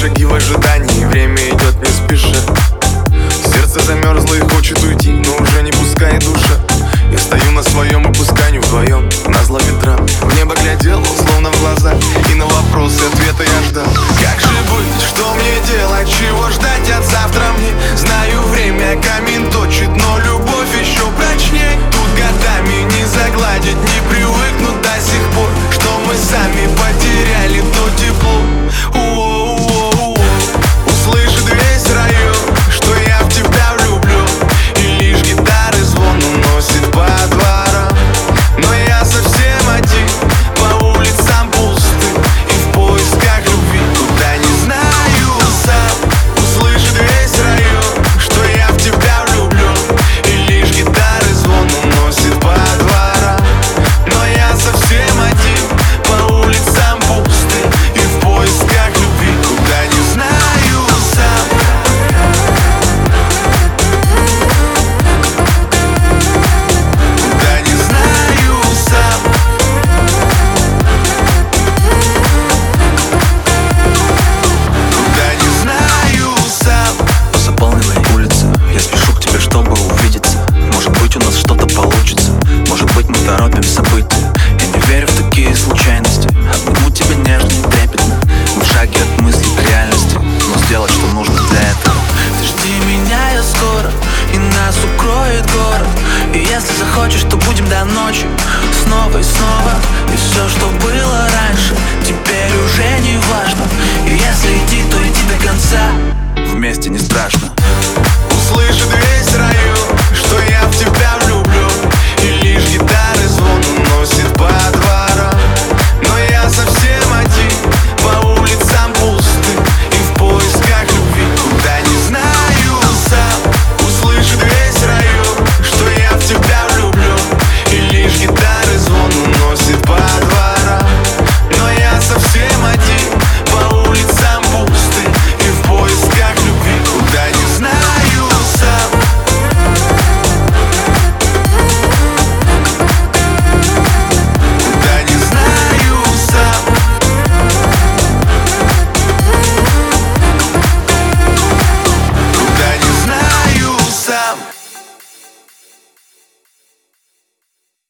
шаги в ожидании. Время идет не спеша Сердце замерзло и хочет уйти хочешь, то будем до ночи. Снова и снова. И все, что было раньше Теперь уже не важно. Если идти, то иди до конца. Вместе не страшно.